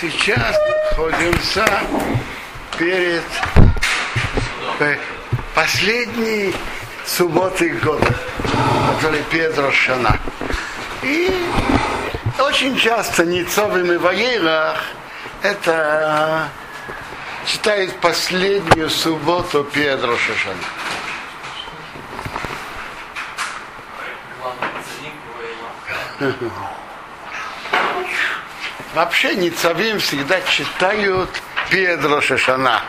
сейчас находимся перед э, последней субботой года, который перед Рошана. И очень часто Ницовым и Ваерах это читают последнюю субботу перед Рошашана. Вообще Ницавим всегда читают перед Рошашана.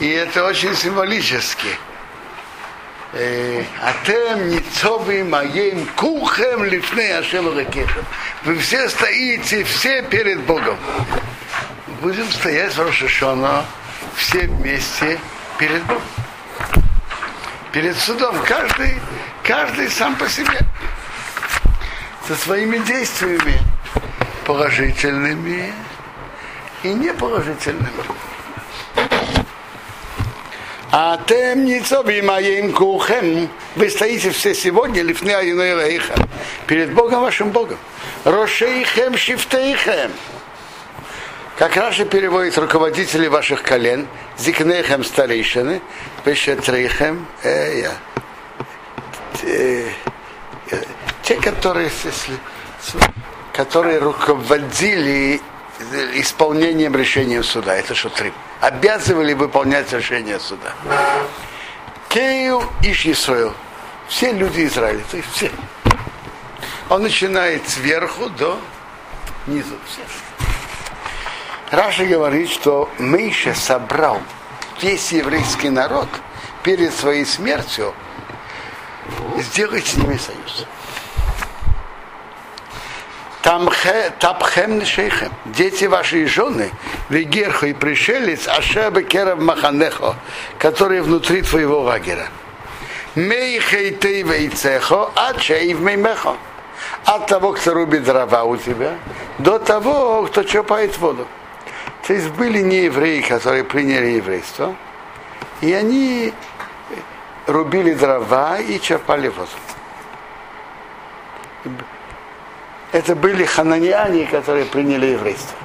И это очень символически. Атем ницовим моим кухем лифней Ашем Ракешем. Вы все стоите, все перед Богом. Будем стоять в Рошашана все вместе перед Богом. Перед судом. Каждый, каждый сам по себе. Со своими действиями положительными и неположительными. А тем ницоби моим кухем. Вы стоите все сегодня лифны Аюнейха перед Богом вашим Богом. Рошейхем шифтейхем. Как раньше переводит руководители ваших колен, зикнехем старейшины, пешетрейхем, э, я, э, те, которые, которые руководили исполнением решения суда. Это шутрим. Обязывали выполнять решение суда. Кею Иш Исраил. Все люди Израиля. То есть все. Он начинает сверху до низу. Все. Раша говорит, что Мейша собрал весь еврейский народ перед своей смертью сделать с ними союз. Тапхем шейхем. Дети ваши и жены, Вегерхо и пришелец, Ашеба Керав Маханехо, которые внутри твоего лагеря. Мейхей ты вейцехо, а чейв меймехо. От того, кто рубит дрова у тебя, до того, кто чопает воду. То есть были не евреи, которые приняли еврейство, и они рубили дрова и черпали воду это были хананиане, которые приняли еврейство.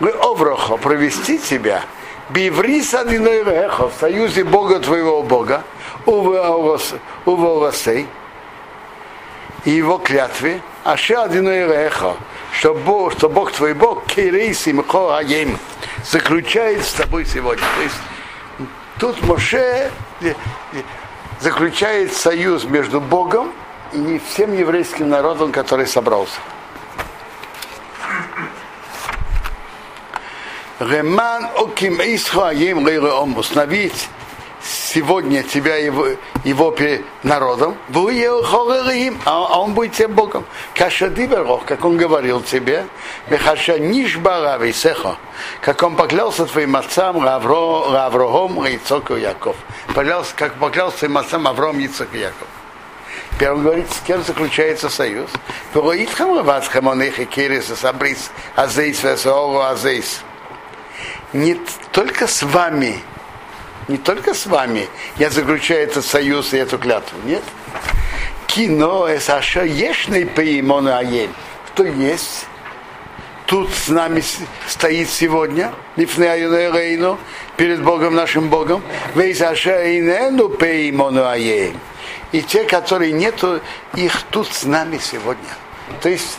Мы оврохо провести тебя, биврис в союзе Бога твоего Бога, у волосей, и его клятве, а ще эхо, что Бог, что Бог твой Бог, Кирейс Имхо Аем, заключает с тобой сегодня. То есть тут Моше заключает союз между Богом и всем еврейским народом, который собрался. Реман оким исхаим установить сегодня тебя его, его народом, а он будет тебе Богом. Каша диберох, как он говорил тебе, Мехаша нишбара висехо, как он поклялся твоим отцам Аврогом, Ицоку Яков. Поклялся, как поклялся твоим отцам Авром, Ицок и Яков. Теперь говорит, с кем заключается союз. Не только с вами, не только с вами я заключаю этот союз и эту клятву, нет. Кино Эсаша Ешный Пеймона Аель. Кто есть? Тут с нами стоит сегодня, перед Богом нашим Богом. Вейсаша Инену Пеймона Аель и те, которые нету, их тут с нами сегодня. То есть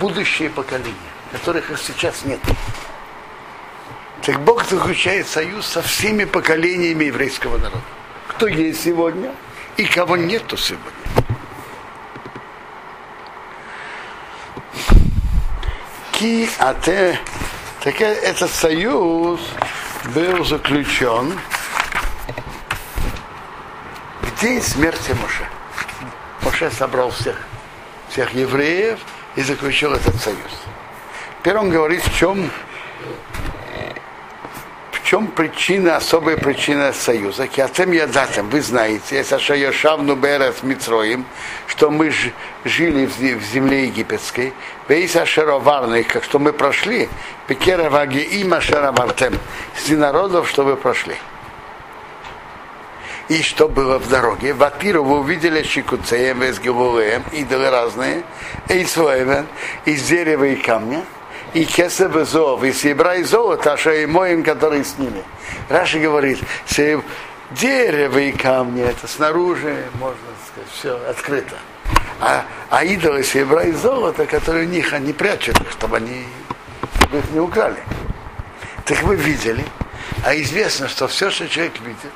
будущее поколение, которых их сейчас нет. Так Бог заключает союз со всеми поколениями еврейского народа. Кто есть сегодня и кого нету сегодня. Ки ате, так этот союз был заключен день смерти Моше. Моше собрал всех, всех евреев и заключил этот союз. Теперь он говорит, в чем, в чем причина, особая причина союза. Киатем ядатем, вы знаете, это Шайошавну Берет Митроим, что мы жили в земле египетской, Вейса Шароварный, как что мы прошли, Пекера Ваги Има Шаровартем, среди народов, что вы прошли. И что было в дороге? Во-первых, вы увидели щекуцеем, весгилуем, идолы разные, и своевен, из дерева и камня. и кесов и зов, и серебра и золота, а и моим, которые с ними. Раши говорит, дерево и камни, это снаружи, можно сказать, все открыто. А, а идолы серебра и золота, которые у них, они прячут их, чтобы они чтобы их не украли. Так вы видели, а известно, что все, что человек видит,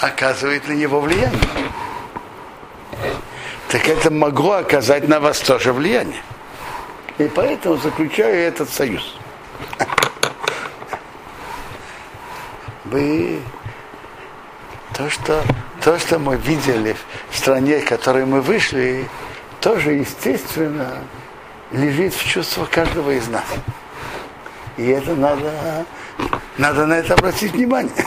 оказывает на него влияние. Так это могло оказать на вас тоже влияние. И поэтому заключаю этот союз. Вы то, что, то, что мы видели в стране, в которой мы вышли, тоже, естественно, лежит в чувствах каждого из нас. И это надо, надо на это обратить внимание.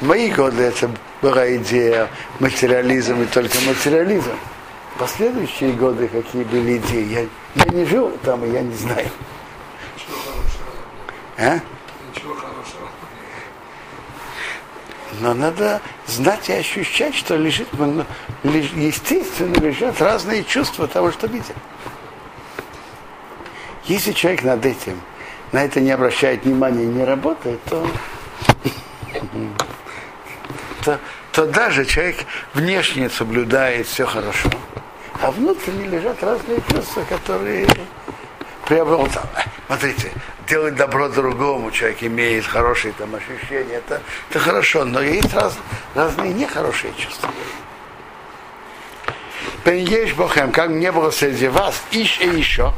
В мои годы это была идея материализм и только материализм. Последующие годы какие были идеи, я, я не жил там, и я не знаю. А? Ничего хорошего. Но надо знать и ощущать, что лежит, естественно, лежат разные чувства того, что видит. Если человек над этим, на это не обращает внимания и не работает, то, то, то даже человек внешне соблюдает все хорошо, а внутренне лежат разные чувства, которые приобрел. Смотрите, делать добро другому, человек имеет хорошие там ощущения, это, это хорошо, но есть раз, разные нехорошие чувства. Пеньеш Бохем, как не было среди вас, ищ и еще,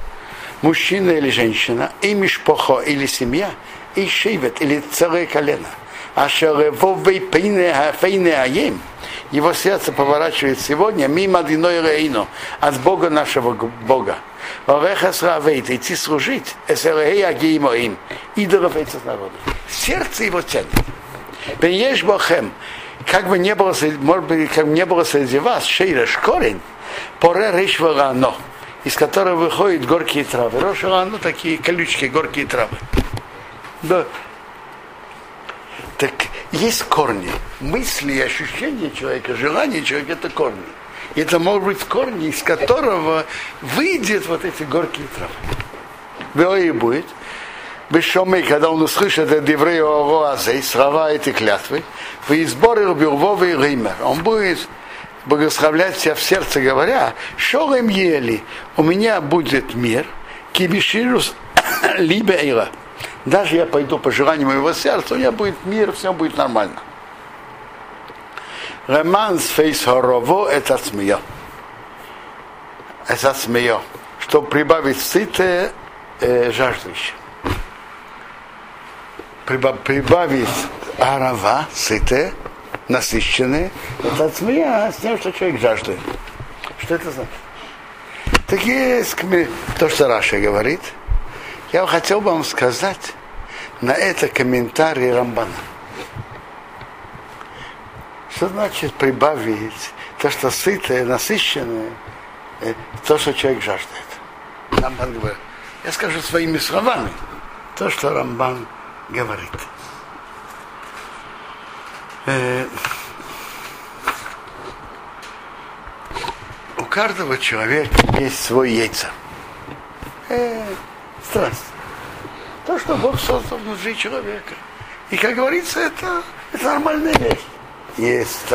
мужчина или женщина, и мишпохо или семья, и шивет или целое колено. А его сердце поворачивает сегодня мимо диной рейну, от Бога нашего Бога. Идти служить, агиимоим, идолов этих народов. Сердце его тянет. Бенеш бохем, как бы не было, может быть, как бы не было среди вас, шейреш корень, поре рейшварано, из которого выходят горькие травы. Рошарано такие колючки, горькие травы. Да. Так есть корни. Мысли ощущения человека, желания человека это корни. И это может быть корни, из которого выйдет вот эти горькие травы. И будет. Бешомей, когда он услышит это евреи Ороазей, слова эти клятвы, в изборе Бюрвовый Ример, он будет благословлять себя в сердце, говоря, что им ели, у меня будет мир, кибиширус эйра. Даже я пойду по желанию моего сердца, у меня будет мир, все будет нормально. למען ספות הרווה את הצמאה. את הצמאה. Чтобы прибавить сытое э, жаждущее. Прибавить הרווה, сытое, насыщенное, את הצמאה с тем, что человек жаждет. Что это значит? Так есть то, что Раши говорит. Я хотел бы вам сказать на это комментарий Рамбана. Что значит прибавить то, что сытое, насыщенное, э, то, что человек жаждет? Рамбан говорит. Я скажу своими словами то, что Рамбан говорит. Э, у каждого человека есть свой яйца. Э, страсть. То, что Бог создал внутри человека. И, как говорится, это, это нормальная вещь есть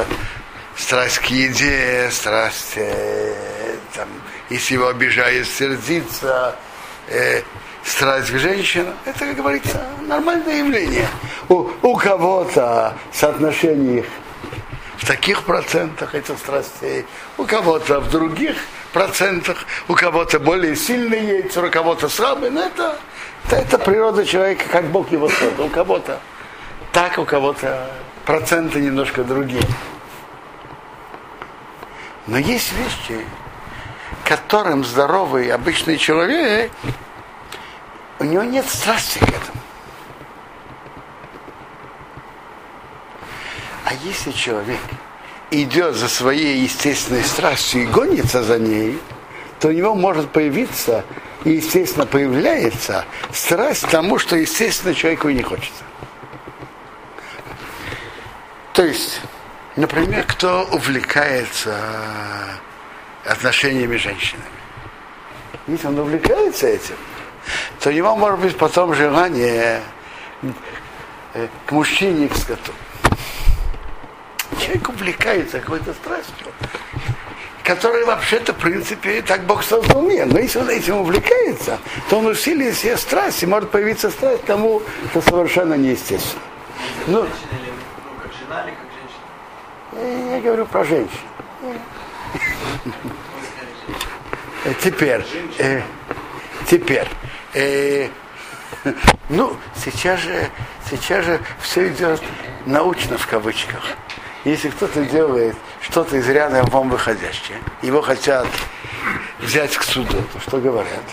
страсть к еде, страсть, э, там, если его обижает сердиться, э, страсть к женщинам, это, как говорится, нормальное явление. У, у кого-то соотношение их в таких процентах этих страстей, у кого-то в других процентах, у кого-то более сильные яйца, у кого-то слабые, но это, это, это природа человека, как Бог его создал. У кого-то так, у кого-то проценты немножко другие. Но есть вещи, которым здоровый обычный человек, у него нет страсти к этому. А если человек идет за своей естественной страстью и гонится за ней, то у него может появиться, и естественно появляется, страсть к тому, что естественно человеку и не хочется. То есть, например, кто увлекается отношениями с женщинами. Если он увлекается этим, то у него может быть потом желание э, к мужчине и к скоту. Человек увлекается какой-то страстью, которая вообще-то, в принципе, так Бог создал мир. Но если он этим увлекается, то он усилит себе страсть, и может появиться страсть тому, что совершенно неестественно. Ну, я говорю про женщин. Э, теперь, э, теперь, э, ну, сейчас же, сейчас же все идет научно в кавычках. Если кто-то делает что-то из ряда вон выходящее, его хотят взять к суду, то что говорят?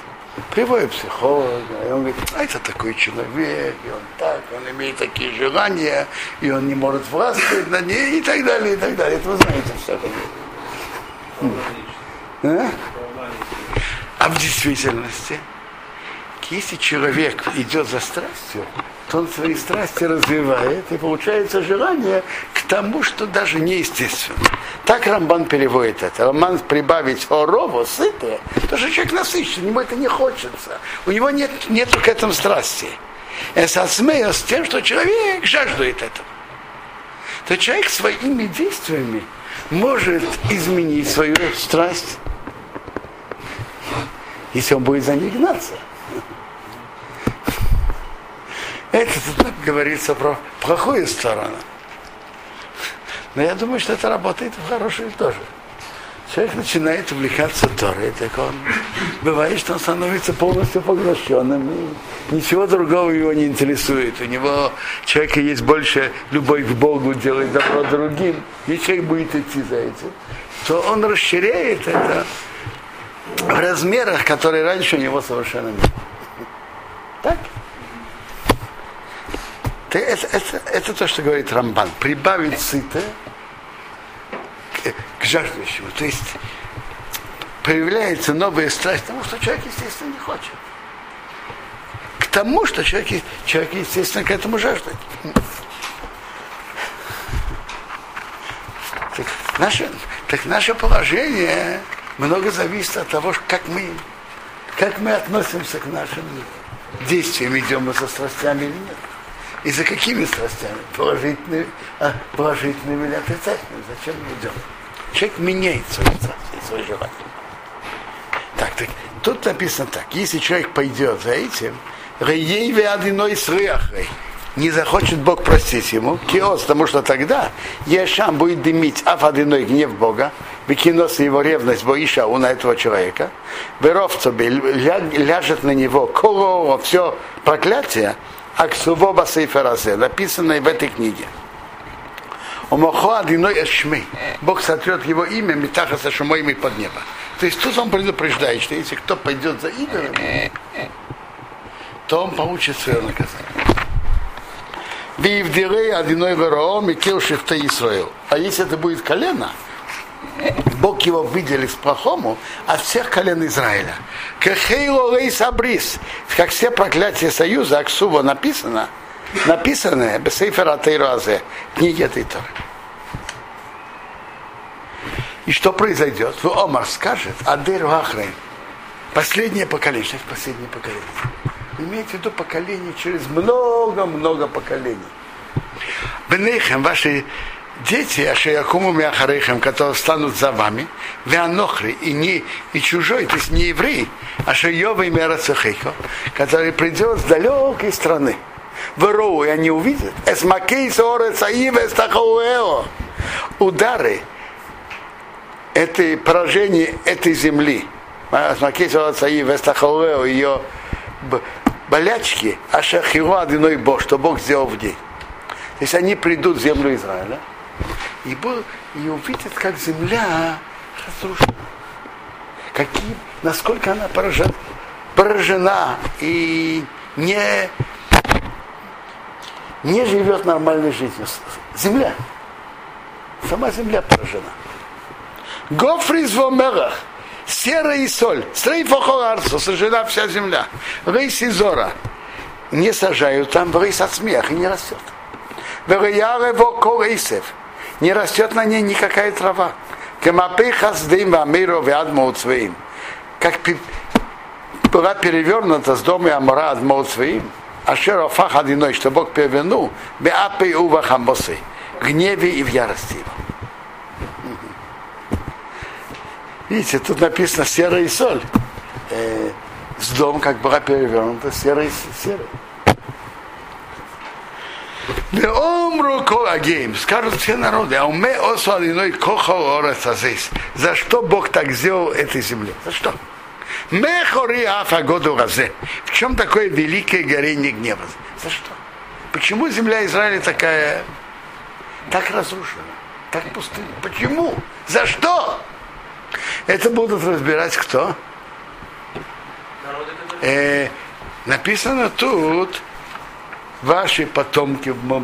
Приводит психолога, и он говорит, а это такой человек, и он так, он имеет такие желания, и он не может властвовать на ней, и так далее, и так далее. Это вы знаете все это. А? а в действительности, если человек идет за страстью, то он свои страсти развивает, и получается желание к тому, что даже неестественно. Так Рамбан переводит это. Рамбан прибавить орову, сытое, то что человек насыщен, ему это не хочется. У него нет, нет к этому страсти. Эсасмея с тем, что человек жаждует этого. То человек своими действиями может изменить свою страсть, если он будет за ней гнаться. Это тут говорится про плохую сторону. Но я думаю, что это работает в хорошую тоже. Человек начинает увлекаться Торой, так он бывает, что он становится полностью поглощенным, и ничего другого его не интересует. У него человека есть больше любовь к Богу, делать добро другим, и человек будет идти за этим, то он расширяет это в размерах, которые раньше у него совершенно не было. Так? Это, это, это то, что говорит Рамбан. Прибавить сытое к, к жаждущему. То есть появляется новая страсть, потому что человек, естественно, не хочет. К тому, что человек, человек естественно, к этому жаждет. Так наше, так наше положение много зависит от того, как мы, как мы относимся к нашим действиям, идем мы со страстями или нет. И за какими страстями? Положительными, а, положительными или отрицательными? Зачем мы идем? Человек меняет свои страсти, свои желания. Так, так, тут написано так. Если человек пойдет за этим, Рейеве одиной с не захочет Бог простить ему, киос, потому что тогда Ешам будет дымить афадиной гнев Бога, выкинос его ревность Боиша у на этого человека, Веровцоби ляжет на него коло все проклятие, Аксувоба Сейферазе, написанное в этой книге. Омохо одиной эшмей. Бог сотрет его имя Митаха со шумой под небо. То есть тут он предупреждает, что если кто пойдет за идолами, то он получит свое наказание. Вивдирей одиной вероом и кил шифта Исраил. А если это будет колено, Бог его выделит с плохому от всех колен Израиля. Кехейло рейс абрис. Как все проклятия союза, Аксува написано, написанное Бесейфер Атейруазе, книги этой Торы. И что произойдет? В Омар скажет, Адер Ахрейн, последнее поколение, сейчас последнее поколение. Имейте в виду поколение через много-много поколений. Бенейхем, ваши дети, Ашиякуму Мяхарейхем, которые станут за вами, Веанохри, и, не, и чужой, то есть не еврей, Ашиёва и Мерацехейко, который придет с далекой страны. Ворову, и они увидят. Эсмакей Удары этой поражение этой земли. Эсмакей ее болячки, Ашахива одиной Бог, что Бог сделал в день. То есть они придут в землю Израиля и, и увидят, как земля разрушена. Какие, насколько она поражена, поражена и не, не живет нормальной жизнью. Земля. Сама земля поражена. Гофриз в омерах серая и соль, стрейфохоларцу, сожжена вся земля. Рейс и зора. Не сажают там, рейс от смеха и не растет. Вероярево корейсев. Не растет на ней никакая трава. Как была перевернута с дома Амара от Моут своим, Ашер Афах одиной, что Бог перевернул, Беапей Ува Хамбосы, гневе и в ярости. Видите, тут написано серая и соль. Э, с дом, как была перевернута, серый, серый. Коагейм, скажут все народы, а уме освалиной кохо здесь. За что Бог так сделал этой земле? За что? Мехори афа году разе. В чем такое великое горение гнева? За что? Почему земля Израиля такая, так разрушена, так пустыня? Почему? За что? Это будут разбирать кто? Э, написано тут, ваши потомки в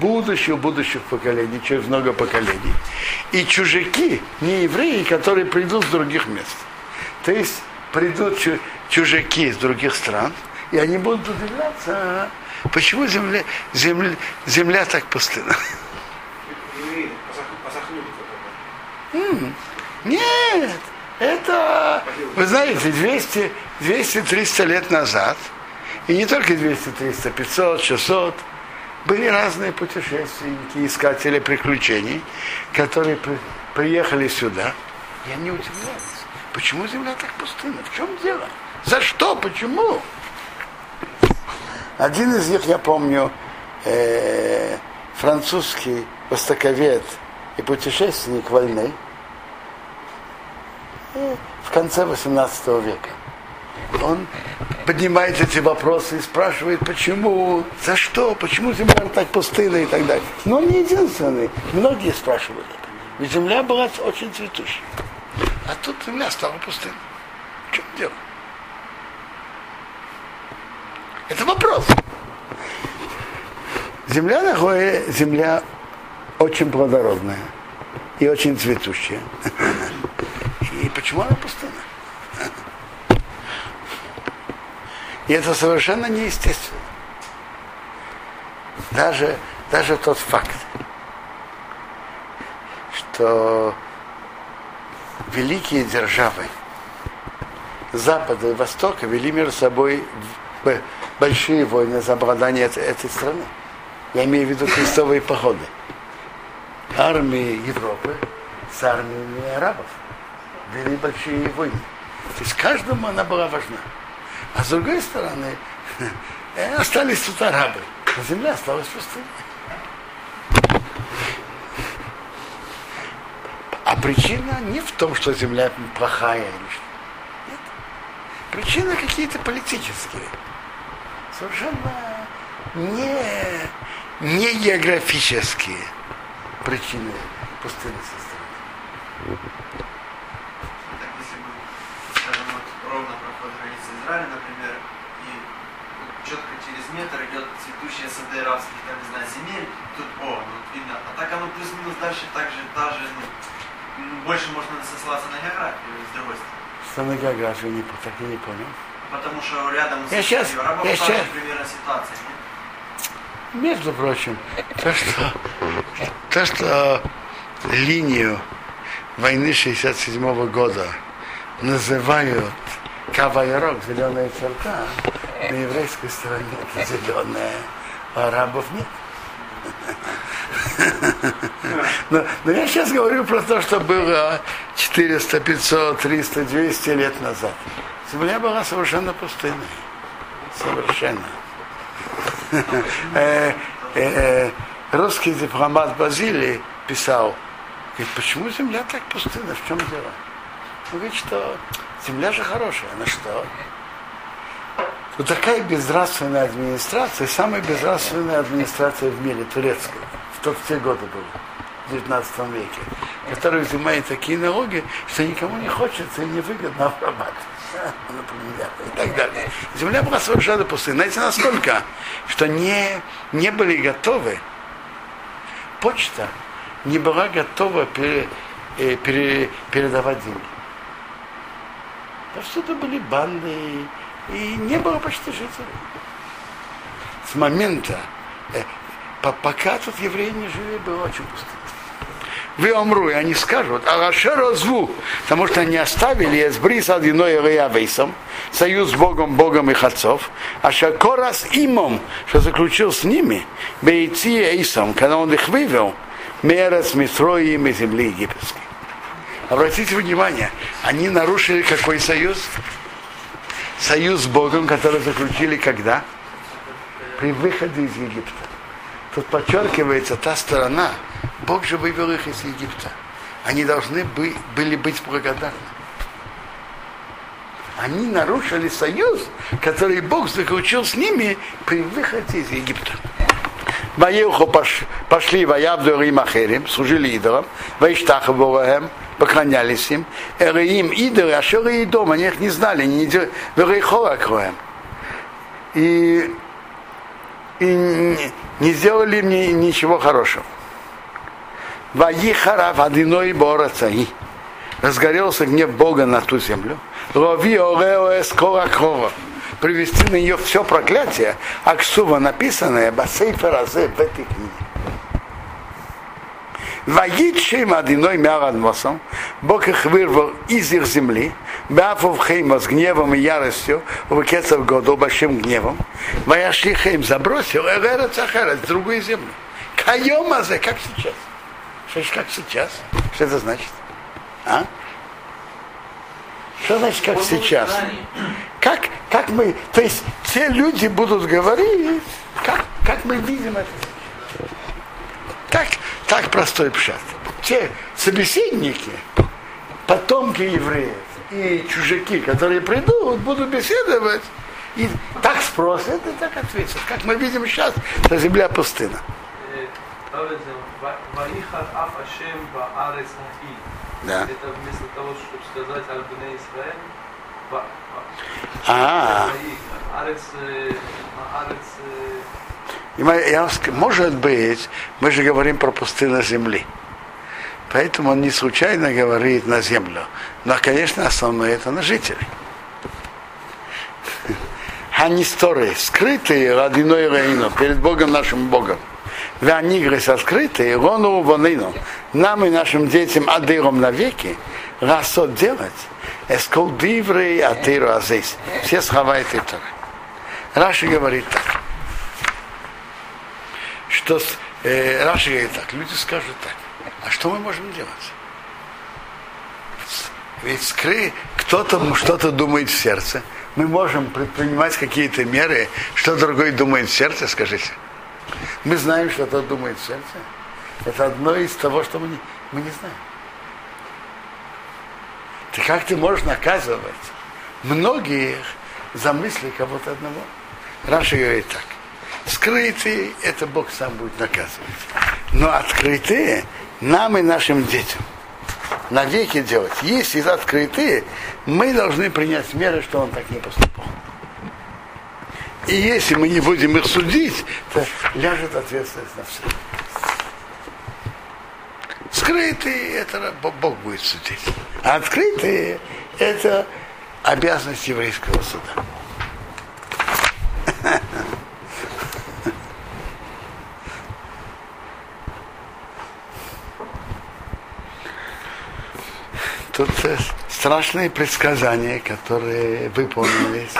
будущем, будущих поколений, через много поколений. И чужаки, не евреи, которые придут с других мест. То есть придут чужаки из других стран, и они будут удивляться, почему земля, земля, земля так пустына. Нет, это, вы знаете, 200, 200-300 лет назад, и не только 200, 300, 500, 600, были разные путешественники, искатели приключений, которые при, приехали сюда, и они удивлялись, почему земля так пустынна, в чем дело, за что, почему? Один из них, я помню, э, французский востоковед и путешественник войны, в конце 18 века. Он поднимает эти вопросы и спрашивает, почему, за что, почему земля так пустына и так далее. Но он не единственный. Многие спрашивали. Ведь земля была очень цветущей. А тут земля стала пустынной. В чем дело? Это вопрос. Земля находит, земля очень плодородная и очень цветущая. И почему она пустына? И это совершенно неестественно. Даже, даже тот факт, что великие державы Запада и Востока вели между собой большие войны за обладание этой страны. Я имею в виду крестовые походы. Армии Европы с армиями арабов вели большие войны. То есть каждому она была важна. С другой стороны, э, остались тут арабы. Земля осталась пустыней. А причина не в том, что земля плохая или что. Нет. Причины какие-то политические. Совершенно не, не географические причины пустыни со стороны. Израиле, например, и четко через метр идет сады арабских, там, не знаю, земель, тут, о, ну, вот видно. А так оно плюс-минус дальше так же, та же, ну, больше можно сослаться на географию, с другой стороны. Что на географию не, так и не понял. Потому что рядом я с сейчас, арабов я сейчас... примерно ситуация, нет? Между прочим, то, что, то, что линию войны 67 -го года называют Кавайрок, зеленая черта, на еврейской стороне это зеленая, а арабов нет. Но, но я сейчас говорю про то, что было 400, 500, 300, 200 лет назад. Земля была совершенно пустынной. Совершенно. Э, э, русский дипломат Базилий писал, говорит, почему земля так пустынна, в чем дело? Он говорит, что Земля же хорошая, на что? Вот такая безнравственная администрация, самая безнравственная администрация в мире, турецкая, в, тот, в те годы была, в 19 веке, которая взимает такие налоги, что никому не хочется и невыгодно обрабатывать. Например, и так далее. Земля была совершенно пустая. Знаете, насколько, что не, не были готовы, почта не была готова пере, э, пере, передавать деньги. Повсюду были банды, и не было почти жителей. С момента, э, по, пока тут евреи не жили, было очень пусто. вы умру, и они скажут, а Рашеру зву, потому что они оставили с Брис одиной Реявейсом, союз с Богом, Богом их отцов, а Шакора с Имом, что заключил с ними, Бейти Эйсом, когда он их вывел, Мера с Митроем и земли египетской. Обратите внимание, они нарушили какой союз? Союз с Богом, который заключили когда? При выходе из Египта. Тут подчеркивается та сторона, Бог же вывел их из Египта. Они должны бы, были быть благодарны. Они нарушили союз, который Бог заключил с ними при выходе из Египта. Ваеху пошли воявду Рим Ахерим, служили идолам, Ваиштахабураем, поклонялись им. Эреим идолы, а что и дом, они их не знали, не Верейхора кроем. И, и не сделали мне ничего хорошего. Ваихара водяной борацаи. Разгорелся гнев Бога на ту землю. Лови орео эскора крова. Привести на нее все проклятие, аксува написанное басейферазе в этой книге. Ваидшим одиной мярад Бог их вырвал из их земли, Бафов Хейма с гневом и яростью, в Кецов году большим гневом, Ваяшли Хейм забросил Эвера Цахара с другой земли. Кайомазе, как сейчас. Что как сейчас? Что это значит? А? Что значит, как сейчас? Как, как мы, то есть те люди будут говорить, как, как мы видим это. Так, так простой пшат. Те собеседники, потомки евреев и чужаки, которые придут, будут беседовать, и так спросят, и так ответят. Как мы видим сейчас, что земля пустына. Да. Это вместо того, чтобы сказать Альбине Израиль, а, арец, я, может быть, мы же говорим про пустыню земли. Поэтому он не случайно говорит на землю. Но, конечно, основное это на жителей. Ханисторы, скрытые родиной Рейну, перед Богом нашим Богом. Ванигры скрытые, рону вонину. Нам и нашим детям адыром навеки, расот делать. Эскол диврей атыру азейс. Все этой Торы. Раши говорит так что э, Раши говорит так, люди скажут так, а что мы можем делать? Ведь скры, кто-то что-то думает в сердце, мы можем предпринимать какие-то меры, что другой думает в сердце, скажите. Мы знаем, что тот думает в сердце. Это одно из того, что мы не, мы не знаем. Ты как ты можешь наказывать многих за мысли кого-то одного? Раша говорит так. Скрытые, это Бог сам будет наказывать. Но открытые нам и нашим детям навеки делать. Если открытые, мы должны принять меры, что он так не поступал. И если мы не будем их судить, то ляжет ответственность на всех. Скрытые, это Бог будет судить. А открытые, это обязанность еврейского суда. Тут страшные предсказания, которые выполнились.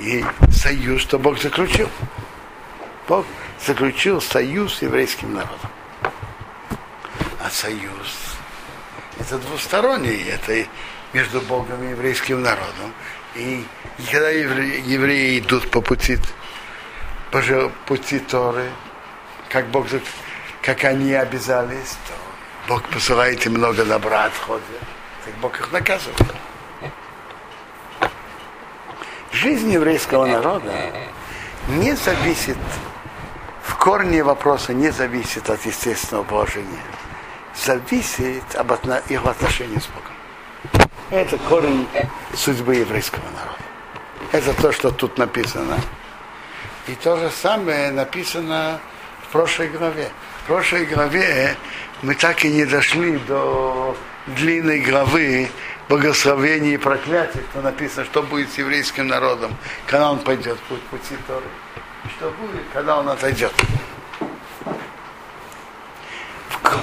И союз, что Бог заключил. Бог заключил союз с еврейским народом. А союз это двусторонний, это между Богом и еврейским народом. И, и когда евреи, евреи идут по пути, по пути Торы, как Бог, как они обязались, то Бог посылает им много добра отходит, так Бог их наказывает. Жизнь еврейского народа не зависит, в корне вопроса не зависит от естественного положения. Зависит об отно, его отношении с Богом. Это корень судьбы еврейского народа. Это то, что тут написано. И то же самое написано в прошлой главе. В прошлой главе мы так и не дошли до длинной главы благословений и проклятий, что написано, что будет с еврейским народом, когда он пойдет путь пути Торы. Что будет, когда он отойдет.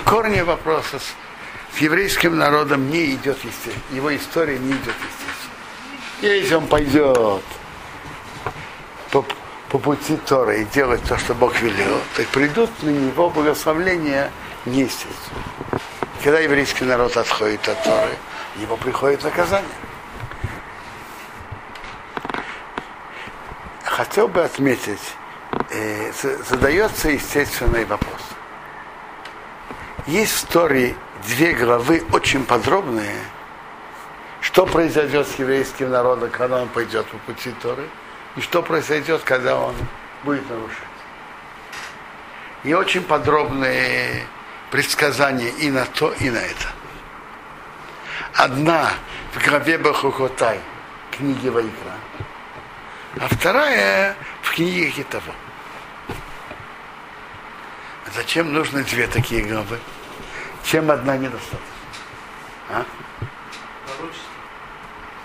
Корне вопроса с, с еврейским народом не идет естественно. Его история не идет естественно. Если он пойдет по, по пути Торы и делать то, что Бог велел, то придут на него благословления неестественно. Когда еврейский народ отходит от Торы, его приходит наказание. Хотел бы отметить, э, задается естественный вопрос. Есть в Торе две главы очень подробные, что произойдет с еврейским народом, когда он пойдет по пути Торы, и что произойдет, когда он будет нарушать. И очень подробные предсказания и на то, и на это. Одна в главе Бахухотай, книги Вайкра, а вторая в книге Хитова. Зачем нужны две такие главы? Чем одна недостаточно? А?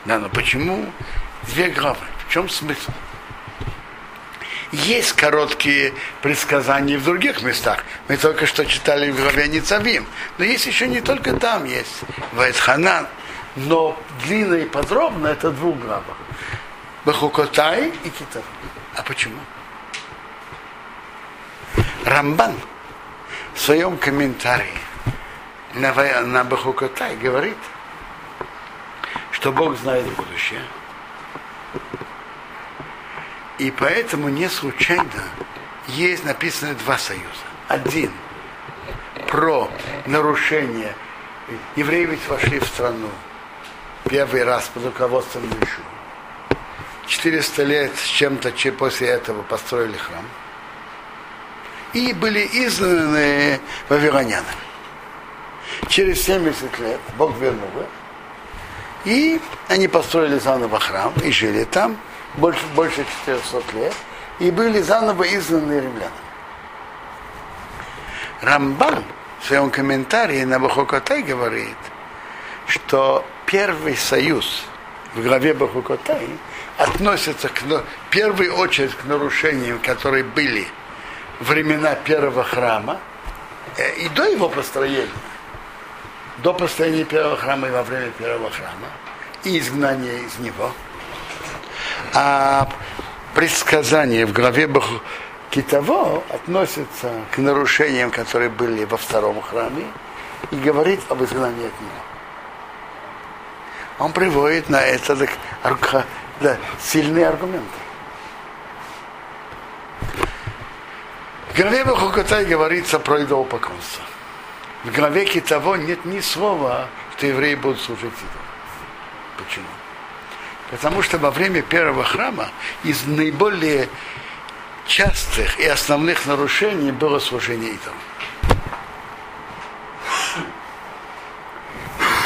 Да, но почему две главы? В чем смысл? Есть короткие предсказания в других местах. Мы только что читали в главе Ницавим. Но есть еще не только там, есть Вайтханан. Но длинно и подробно это двух главах. Бахукотай и Китар. А почему? Рамбан в своем комментарии на, на Бахукотай говорит, что Бог знает будущее. И поэтому не случайно есть написано два союза. Один про нарушение. Евреи ведь вошли в страну первый раз под руководством Ишу. 400 лет с чем-то после этого построили храм. И были изгнаны вавилонянами. Через 70 лет Бог вернул их. И они построили заново храм и жили там больше, больше 400 лет. И были заново изгнаны римлянами. Рамбан в своем комментарии на Бахокотай говорит, что первый союз в главе Бахукотай относится к, в первую очередь к нарушениям, которые были времена первого храма э, и до его построения, до построения первого храма и во время первого храма, и изгнания из него. А предсказания в главе Китово относятся к нарушениям, которые были во втором храме, и говорит об изгнании от него он приводит на это да, сильные аргументы. В главе Бахукатай говорится про идолопоклонство. В главе Китово нет ни слова, что евреи будут служить идолам. Почему? Потому что во время первого храма из наиболее частых и основных нарушений было служение идолам.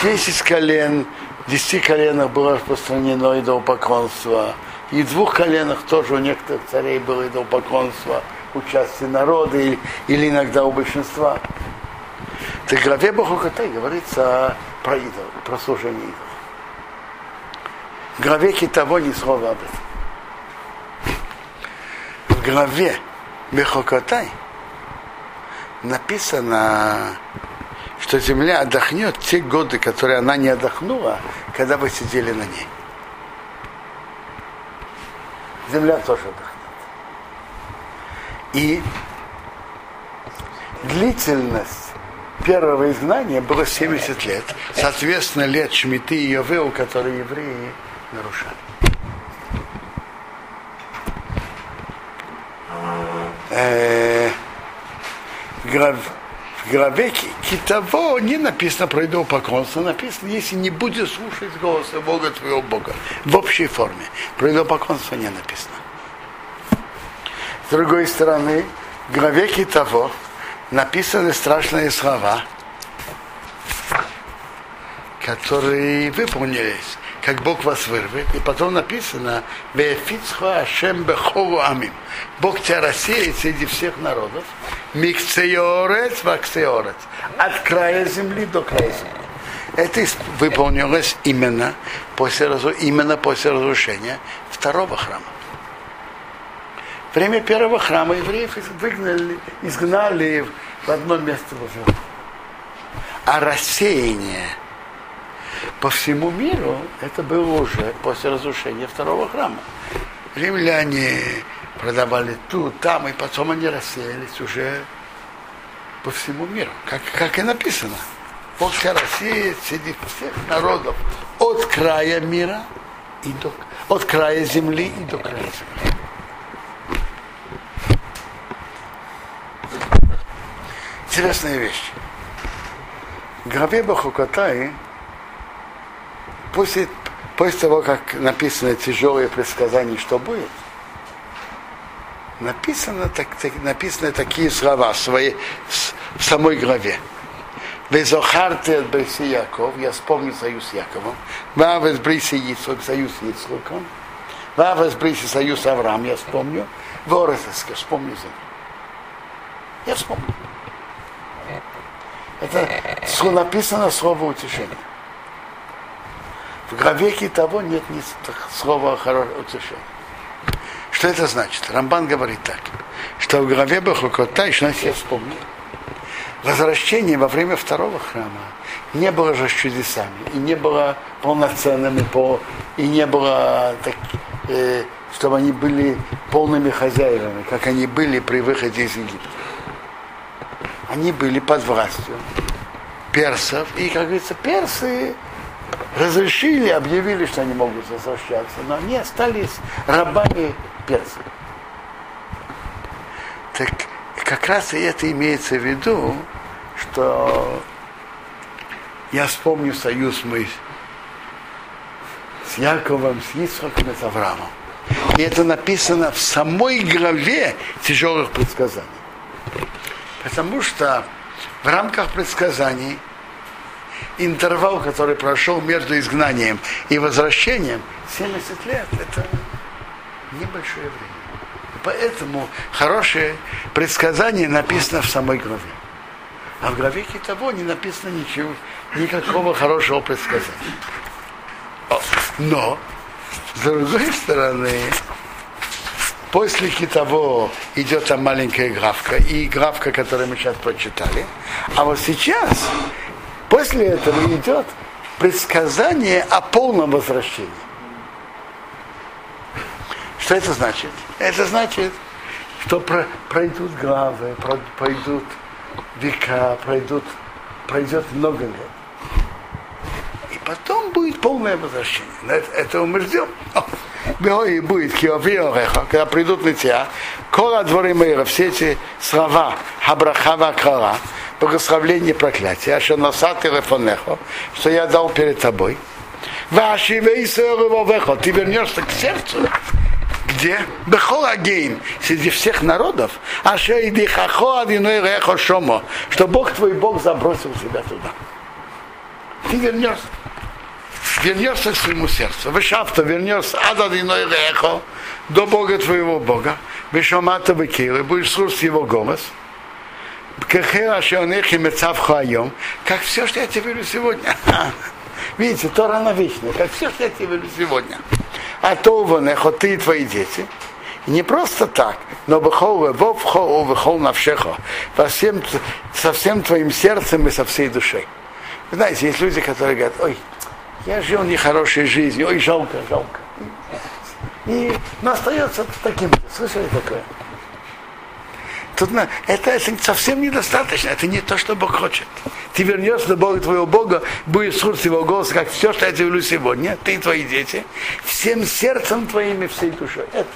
Десять колен в десяти коленах было распространено идолопоклонство. И в двух коленах тоже у некоторых царей было идолопоклонство, участие народа или, или иногда у большинства. В главе Бахукатай говорится про идол, про служение идолов. В главе Китово ни слова об этом. В главе Бехокотай написано что земля отдохнет те годы, которые она не отдохнула, когда вы сидели на ней. Земля тоже отдохнет. И длительность первого изгнания было 70 лет. Соответственно, лет Шмиты и Йовеу, которые евреи нарушали. Э, в главе Китово не написано про идолопоклонство, написано, если не будешь слушать голоса Бога твоего Бога. В общей форме. Про идолопоклонство не написано. С другой стороны, в главе Китово написаны страшные слова, которые выполнились как Бог вас вырвет. И потом написано, Бефицхо Ашем Бехову Амим. Бог тебя рассеет среди всех народов. Микцеорец вакцеорец. От края земли до края земли. Это выполнилось именно после, именно после разрушения второго храма. Время первого храма евреев выгнали, изгнали в одно место в А рассеяние по всему миру, это было уже после разрушения второго храма. Римляне продавали тут, там, и потом они рассеялись уже по всему миру, как, как и написано. После России среди всех народов от края мира и до, от края земли и до края земли. Интересная вещь. Граве Бахукатай после, после того, как написано тяжелые предсказания, что будет, написано, так, так, написаны такие слова в, своей, в самой главе. Везохарте от Бриси Яков, я вспомню союз с Яковом. Вавес Бриси Ицхок, союз с Ицхоком. Вавес Бриси союз Авраам, я вспомню. Воресеска, вспомню землю. Я вспомню. Это написано слово утешения. В гравеке того нет ни слова утешения. Что это значит? Рамбан говорит так, что в главе Бахукота, еще я вспомнил, возвращение во время второго храма не было же чудесами, и не было полноценными, по, и не было так, э, чтобы они были полными хозяевами, как они были при выходе из Египта. Они были под властью персов, и, как говорится, персы разрешили, объявили, что они могут возвращаться, но они остались рабами персов. Так как раз и это имеется в виду, что я вспомню союз мы с Яковом, с Исхаком и с Авраамом. И это написано в самой главе тяжелых предсказаний. Потому что в рамках предсказаний интервал, который прошел между изгнанием и возвращением, 70 лет, это небольшое время. Поэтому хорошее предсказание написано в самой главе. А в главе того не написано ничего, никакого хорошего предсказания. Но, с другой стороны, после того идет там маленькая графка, и графка, которую мы сейчас прочитали. А вот сейчас, после этого идет предсказание о полном возвращении. Что это значит? Это значит, что пройдут главы, пройдут века, пройдут, пройдет много лет. И потом будет полное возвращение. Это, этого мы ждем. И будет киовиореха, когда придут на тебя, кора дворы мира, все эти слова, хабрахава кара, благословление проклятия, аша насаты рефонехо, что я дал перед тобой. Ваши вейсы ты вернешься к сердцу где? Бехолагейм, среди всех народов, а шейдихахо рехо шомо, что Бог твой Бог забросил тебя туда. Ты вернешься. Вернешься к своему сердцу. Вышавто вернешься ад одиной рехо до Бога твоего Бога. Вышамата бекиры, будешь слушать его голос. Как все, что я тебе говорю сегодня. Видите, то рано вечная, как все, что я тебе говорю сегодня а то ванехо, ты и твои дети. И не просто так, но бахол вовхо вахол навшехо, во всем, со всем твоим сердцем и со всей душой. Знаете, есть люди, которые говорят, ой, я жил нехорошей жизнью, ой, жалко, жалко. И ну, остается таким. Слышали такое? Тут на, это, это совсем недостаточно, это не то, что Бог хочет. Ты вернешься до Бога твоего Бога, будешь слушать его голос, как все, что я тебе сегодня, ты и твои дети, всем сердцем твоим и всей душой. Это,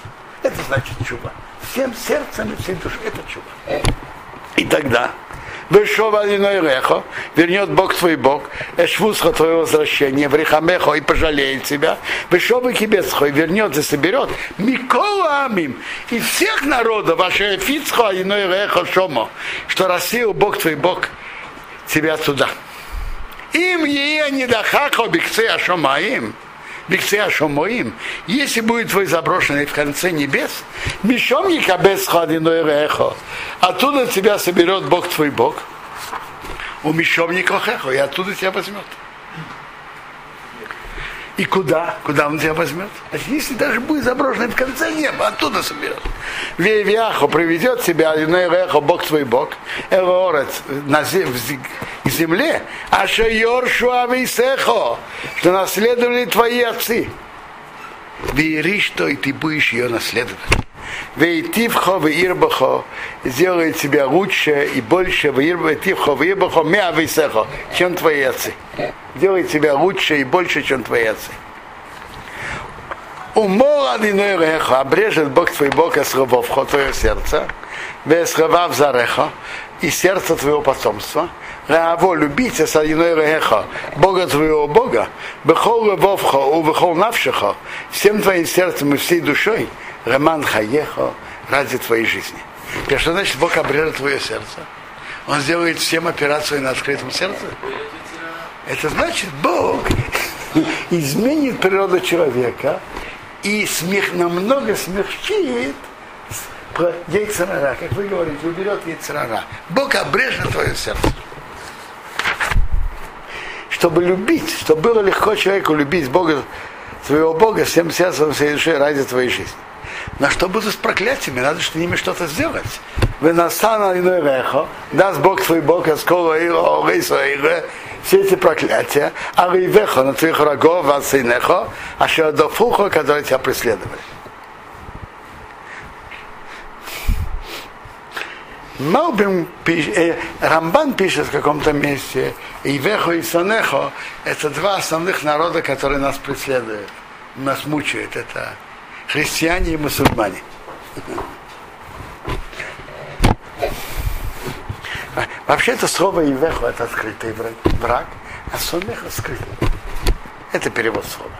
это значит чуба. Всем сердцем и всей душой. Это чуба. И тогда Рехо, вернет Бог твой Бог, эшвусха твое возвращение, врихамехо и пожалеет тебя, вышел и кибецхо и вернет и соберет, Микола Амим, и всех народов, ваше эфицхо и рехо шомо, что рассеял Бог твой Бог тебя туда. Им ее не дахахо бикце ашомаим, бикце ашомоим, если будет твой заброшенный в конце небес, мишом якабес хадиной рехо, оттуда тебя соберет Бог твой Бог, у мишом никохехо, и оттуда тебя возьмет. И куда? Куда он тебя возьмет? А если даже будет заброшенный в конце неба, оттуда соберет. Вейвяхо приведет тебя, Инойрехо, Бог твой Бог, Элорец, на земле, а Шайоршуа Вейсехо, что наследовали твои отцы. Вери, что и ты будешь ее наследовать. Вейтивхо веирбахо сделает тебя лучше и больше вейтивхо веирбахо мя вейсехо, чем твои отцы. Делает тебя лучше и больше, чем твои отцы. Умор одиной реха, обрежет Бог твой Бог эсрабовхо, твое сердце, весрабав зареха, и сердце твоего потомства, Раво любите с одиной реха, Бога твоего Бога, бехол левовхо, у бехол навшихо, всем твоим сердцем и всей душой, Роман Хаехо ради твоей жизни. И что значит Бог обрежет твое сердце? Он сделает всем операцию на открытом сердце? Это значит, Бог изменит природу человека и смех намного смягчит яйцерара, как вы говорите, уберет яйцерара. Бог обрежет твое сердце. Чтобы любить, чтобы было легко человеку любить Бога, своего Бога всем сердцем, всей душой ради твоей жизни. Но что будет с проклятиями? Надо с ними что-то сделать. Вы настана иной рехо, даст Бог твой Бог, а скоро все эти проклятия, а рейвехо на твоих врагов, а сынехо, а что до фухо, которые тебя преследовали. Малбим, э, Рамбан пишет в каком-то месте, Ивехо и Санехо – это два основных народа, которые нас преследуют, нас мучают. Это христиане и мусульмане. Вообще это слово Ивеху это открытый враг, а Сонеха скрытый. Это перевод слова.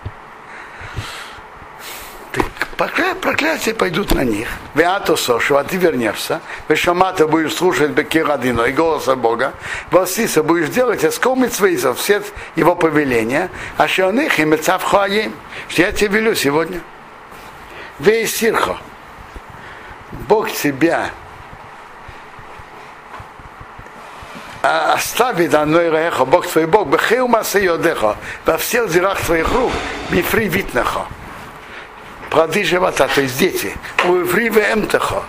Проклятия пойдут на них. Веато а ты вернешься. Вешамата будешь слушать Бекирадино и голоса Бога. Васиса будешь делать эскомит свейзов, все его повеления. А их и мецав что я тебе велю сегодня. Вейсирхо. Бог тебя оставит одной рехо, Бог твой Бог, бехеу масе йодехо, во всех зирах твоих рук, бифри витнехо. Плоды живота, то есть дети. У иври эмтехо,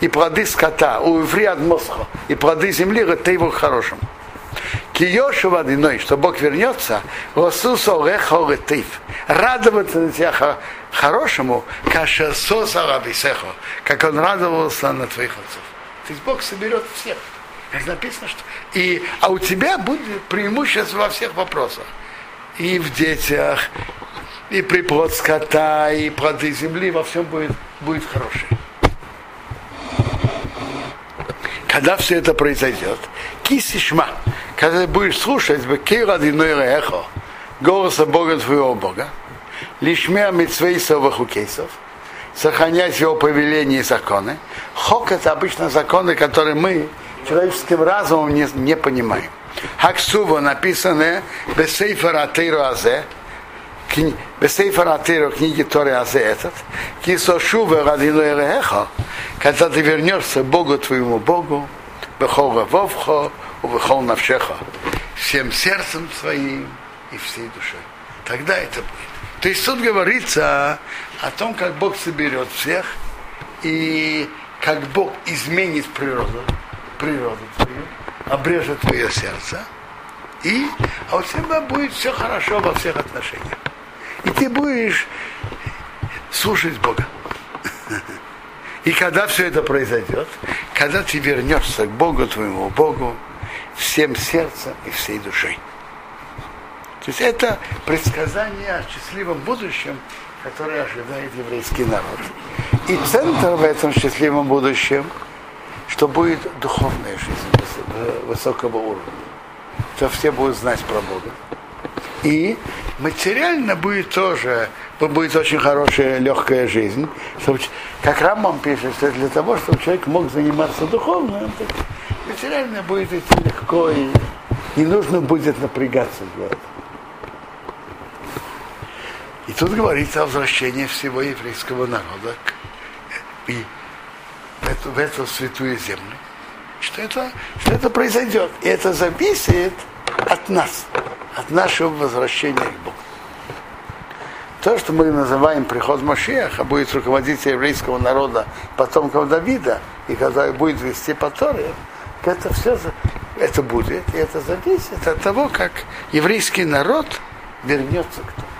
и плоды скота, у иври адмосхо, и плоды земли, это его хорошим. Киошу водяной, что Бог вернется. Радоваться на тебя хорошему, как он радовался на твоих отцов. То есть Бог соберет всех. Написано, что... И, а у тебя будет преимущество во всех вопросах. И в детях, и приплод скота, и плоды земли, во всем будет, будет хорошее. Когда все это произойдет, кисишма, когда ты будешь слушать эхо, голоса Бога твоего Бога, лишмя митцвейсов вахукейсов, сохранять его повеления и законы. Хок это обычно законы, которые мы человеческим разумом не, не понимаем. Хаксува написано Бесейфер Атейру Азе, Бесейфер Атейру книги Торы Азе этот, Кисошува Радину Эрехо, когда ты вернешься Богу твоему Богу, Бехол Вовхо, Бехол Навшеха, всем сердцем своим и всей душой. Тогда это будет. То есть тут говорится о том, как Бог соберет всех и как Бог изменит природу, природу твою, обрежет твое сердце, и, а у тебя будет все хорошо во всех отношениях. И ты будешь слушать Бога. И когда все это произойдет, когда ты вернешься к Богу твоему Богу всем сердцем и всей душой. То есть это предсказание о счастливом будущем, которое ожидает еврейский народ. И центр в этом счастливом будущем, что будет духовная жизнь высокого уровня. Что все будут знать про Бога. И материально будет тоже, будет очень хорошая, легкая жизнь. Чтобы, как Рамбам пишет, что для того, чтобы человек мог заниматься духовным, материально будет идти легко и не нужно будет напрягаться для этого. И тут говорится о возвращении всего еврейского народа и в эту, в эту святую землю. Что это, что это произойдет. И это зависит от нас, от нашего возвращения к Богу. то, что мы называем приход Машиаха, будет руководитель еврейского народа, потомков Давида, и который будет вести по это все это будет, и это зависит от того, как еврейский народ вернется к